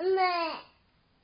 妈